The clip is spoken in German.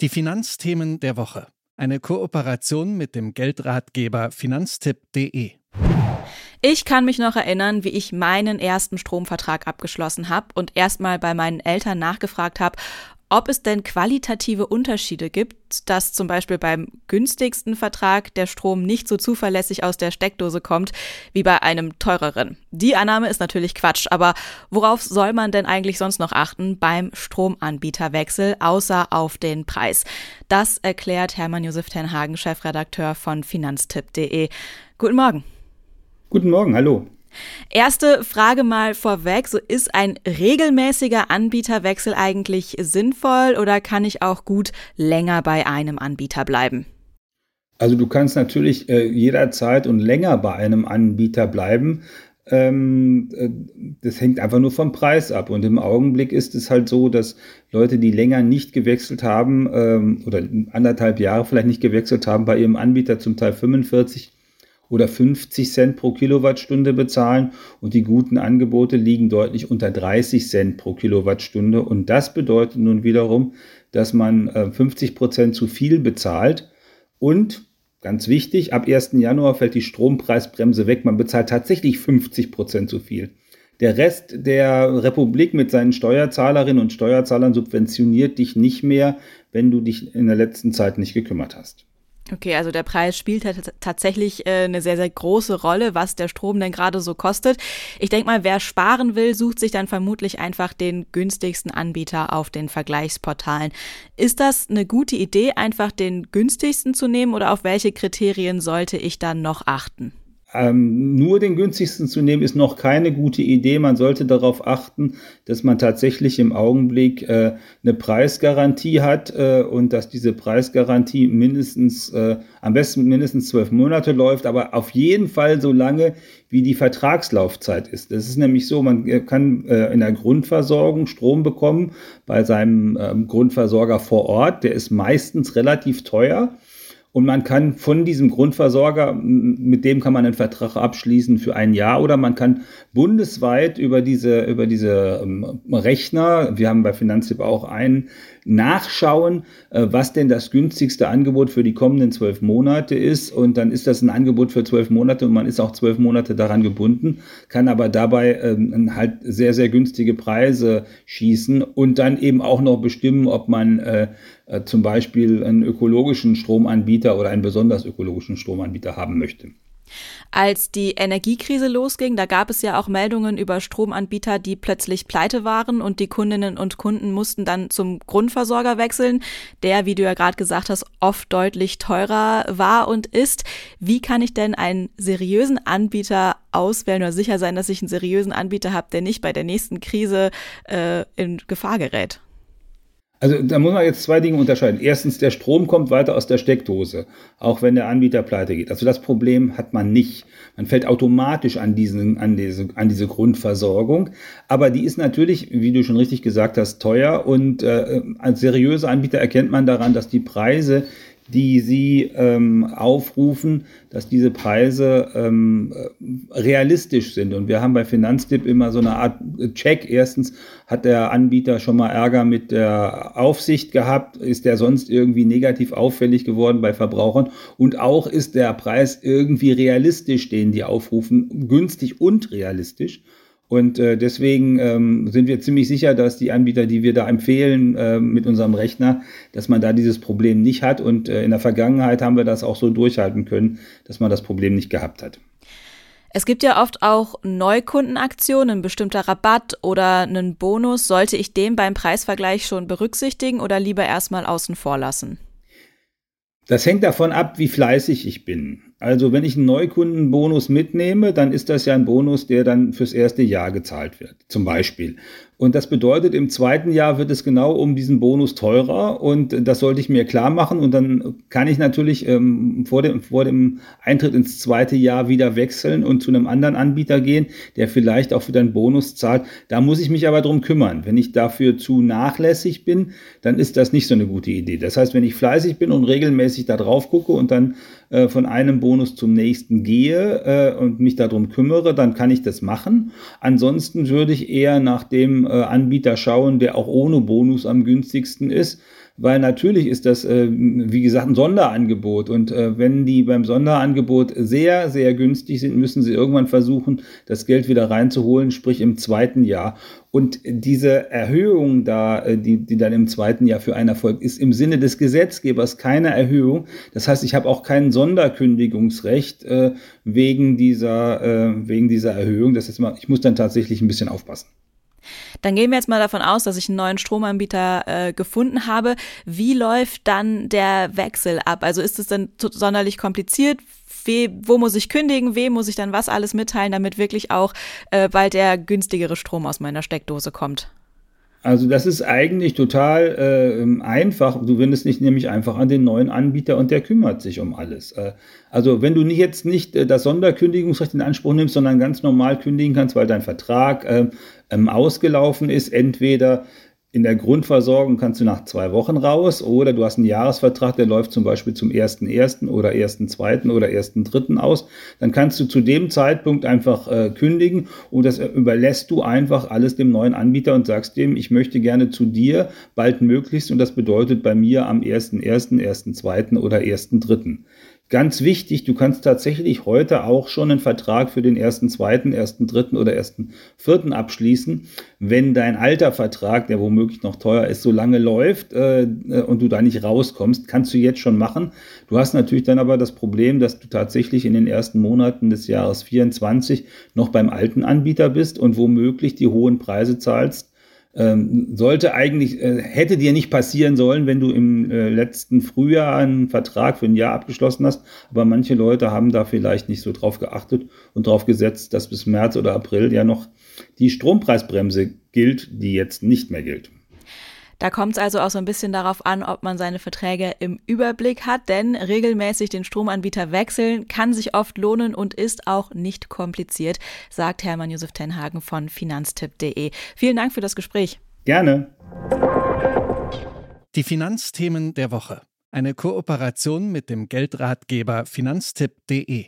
Die Finanzthemen der Woche. Eine Kooperation mit dem Geldratgeber finanztipp.de. Ich kann mich noch erinnern, wie ich meinen ersten Stromvertrag abgeschlossen habe und erstmal bei meinen Eltern nachgefragt habe, ob es denn qualitative Unterschiede gibt, dass zum Beispiel beim günstigsten Vertrag der Strom nicht so zuverlässig aus der Steckdose kommt wie bei einem teureren. Die Annahme ist natürlich Quatsch, aber worauf soll man denn eigentlich sonst noch achten beim Stromanbieterwechsel, außer auf den Preis? Das erklärt Hermann Josef Tenhagen, Chefredakteur von finanztipp.de. Guten Morgen. Guten Morgen, hallo. Erste Frage mal vorweg, so ist ein regelmäßiger Anbieterwechsel eigentlich sinnvoll oder kann ich auch gut länger bei einem Anbieter bleiben? Also du kannst natürlich äh, jederzeit und länger bei einem Anbieter bleiben. Ähm, äh, das hängt einfach nur vom Preis ab. Und im Augenblick ist es halt so, dass Leute, die länger nicht gewechselt haben ähm, oder anderthalb Jahre vielleicht nicht gewechselt haben, bei ihrem Anbieter zum Teil 45 oder 50 Cent pro Kilowattstunde bezahlen und die guten Angebote liegen deutlich unter 30 Cent pro Kilowattstunde und das bedeutet nun wiederum, dass man 50 äh, Prozent zu viel bezahlt und Ganz wichtig, ab 1. Januar fällt die Strompreisbremse weg. Man bezahlt tatsächlich 50 Prozent zu viel. Der Rest der Republik mit seinen Steuerzahlerinnen und Steuerzahlern subventioniert dich nicht mehr, wenn du dich in der letzten Zeit nicht gekümmert hast. Okay, also der Preis spielt tatsächlich äh, eine sehr, sehr große Rolle, was der Strom denn gerade so kostet. Ich denke mal, wer sparen will, sucht sich dann vermutlich einfach den günstigsten Anbieter auf den Vergleichsportalen. Ist das eine gute Idee, einfach den günstigsten zu nehmen oder auf welche Kriterien sollte ich dann noch achten? Ähm, nur den günstigsten zu nehmen, ist noch keine gute Idee. Man sollte darauf achten, dass man tatsächlich im Augenblick äh, eine Preisgarantie hat äh, und dass diese Preisgarantie mindestens, äh, am besten mindestens zwölf Monate läuft, aber auf jeden Fall so lange, wie die Vertragslaufzeit ist. Das ist nämlich so, man äh, kann äh, in der Grundversorgung Strom bekommen bei seinem ähm, Grundversorger vor Ort. Der ist meistens relativ teuer. Und man kann von diesem Grundversorger, mit dem kann man einen Vertrag abschließen für ein Jahr oder man kann bundesweit über diese, über diese ähm, Rechner, wir haben bei Finanztipp auch einen, nachschauen, äh, was denn das günstigste Angebot für die kommenden zwölf Monate ist. Und dann ist das ein Angebot für zwölf Monate und man ist auch zwölf Monate daran gebunden, kann aber dabei ähm, halt sehr, sehr günstige Preise schießen und dann eben auch noch bestimmen, ob man äh, äh, zum Beispiel einen ökologischen Stromanbieter oder einen besonders ökologischen Stromanbieter haben möchte. Als die Energiekrise losging, da gab es ja auch Meldungen über Stromanbieter, die plötzlich pleite waren und die Kundinnen und Kunden mussten dann zum Grundversorger wechseln, der, wie du ja gerade gesagt hast, oft deutlich teurer war und ist. Wie kann ich denn einen seriösen Anbieter auswählen oder sicher sein, dass ich einen seriösen Anbieter habe, der nicht bei der nächsten Krise äh, in Gefahr gerät? Also da muss man jetzt zwei Dinge unterscheiden. Erstens, der Strom kommt weiter aus der Steckdose, auch wenn der Anbieter pleite geht. Also das Problem hat man nicht. Man fällt automatisch an, diesen, an, diese, an diese Grundversorgung. Aber die ist natürlich, wie du schon richtig gesagt hast, teuer. Und äh, als seriöser Anbieter erkennt man daran, dass die Preise, die sie ähm, aufrufen, dass diese Preise ähm, realistisch sind. Und wir haben bei Finanztipp immer so eine Art Check. Erstens hat der Anbieter schon mal Ärger mit der Aufsicht gehabt? Ist der sonst irgendwie negativ auffällig geworden bei Verbrauchern? Und auch ist der Preis irgendwie realistisch, den die aufrufen, günstig und realistisch? Und äh, deswegen ähm, sind wir ziemlich sicher, dass die Anbieter, die wir da empfehlen äh, mit unserem Rechner, dass man da dieses Problem nicht hat. Und äh, in der Vergangenheit haben wir das auch so durchhalten können, dass man das Problem nicht gehabt hat. Es gibt ja oft auch Neukundenaktionen, ein bestimmter Rabatt oder einen Bonus. Sollte ich den beim Preisvergleich schon berücksichtigen oder lieber erstmal außen vor lassen? Das hängt davon ab, wie fleißig ich bin. Also wenn ich einen Neukundenbonus mitnehme, dann ist das ja ein Bonus, der dann fürs erste Jahr gezahlt wird, zum Beispiel. Und das bedeutet, im zweiten Jahr wird es genau um diesen Bonus teurer und das sollte ich mir klar machen und dann kann ich natürlich ähm, vor, dem, vor dem Eintritt ins zweite Jahr wieder wechseln und zu einem anderen Anbieter gehen, der vielleicht auch wieder einen Bonus zahlt. Da muss ich mich aber drum kümmern. Wenn ich dafür zu nachlässig bin, dann ist das nicht so eine gute Idee. Das heißt, wenn ich fleißig bin und regelmäßig da drauf gucke und dann äh, von einem Bonus zum nächsten gehe äh, und mich darum kümmere, dann kann ich das machen. Ansonsten würde ich eher nach dem Stromanbieter schauen, der auch ohne Bonus am günstigsten ist weil natürlich ist das, äh, wie gesagt, ein Sonderangebot. Und äh, wenn die beim Sonderangebot sehr, sehr günstig sind, müssen sie irgendwann versuchen, das Geld wieder reinzuholen, sprich im zweiten Jahr. Und diese Erhöhung da, äh, die, die dann im zweiten Jahr für einen Erfolg ist, im Sinne des Gesetzgebers keine Erhöhung. Das heißt, ich habe auch kein Sonderkündigungsrecht äh, wegen, dieser, äh, wegen dieser Erhöhung. Das heißt, ich muss dann tatsächlich ein bisschen aufpassen. Dann gehen wir jetzt mal davon aus, dass ich einen neuen Stromanbieter äh, gefunden habe. Wie läuft dann der Wechsel ab? Also ist es denn sonderlich kompliziert? We, wo muss ich kündigen? Wem muss ich dann was alles mitteilen, damit wirklich auch äh, bald der günstigere Strom aus meiner Steckdose kommt? Also das ist eigentlich total äh, einfach. Du wendest dich nämlich einfach an den neuen Anbieter und der kümmert sich um alles. Äh, also wenn du nicht jetzt nicht äh, das Sonderkündigungsrecht in Anspruch nimmst, sondern ganz normal kündigen kannst, weil dein Vertrag äh, ähm, ausgelaufen ist, entweder in der Grundversorgung kannst du nach zwei Wochen raus oder du hast einen Jahresvertrag, der läuft zum Beispiel zum 1.1. oder 1.2. oder 1.3. aus. Dann kannst du zu dem Zeitpunkt einfach äh, kündigen und das überlässt du einfach alles dem neuen Anbieter und sagst dem, ich möchte gerne zu dir bald möglichst und das bedeutet bei mir am 1.1., 1.2. oder 1.3. Ganz wichtig, du kannst tatsächlich heute auch schon einen Vertrag für den ersten, zweiten, ersten, dritten oder ersten, vierten abschließen, wenn dein alter Vertrag, der womöglich noch teuer ist, so lange läuft äh, und du da nicht rauskommst, kannst du jetzt schon machen. Du hast natürlich dann aber das Problem, dass du tatsächlich in den ersten Monaten des Jahres 24 noch beim alten Anbieter bist und womöglich die hohen Preise zahlst, ähm, sollte eigentlich, äh, hätte dir nicht passieren sollen, wenn du im äh, letzten Frühjahr einen Vertrag für ein Jahr abgeschlossen hast. Aber manche Leute haben da vielleicht nicht so drauf geachtet und drauf gesetzt, dass bis März oder April ja noch die Strompreisbremse gilt, die jetzt nicht mehr gilt. Da kommt es also auch so ein bisschen darauf an, ob man seine Verträge im Überblick hat, denn regelmäßig den Stromanbieter wechseln kann sich oft lohnen und ist auch nicht kompliziert, sagt Hermann Josef Tenhagen von finanztipp.de. Vielen Dank für das Gespräch. Gerne. Die Finanzthemen der Woche. Eine Kooperation mit dem Geldratgeber finanztipp.de.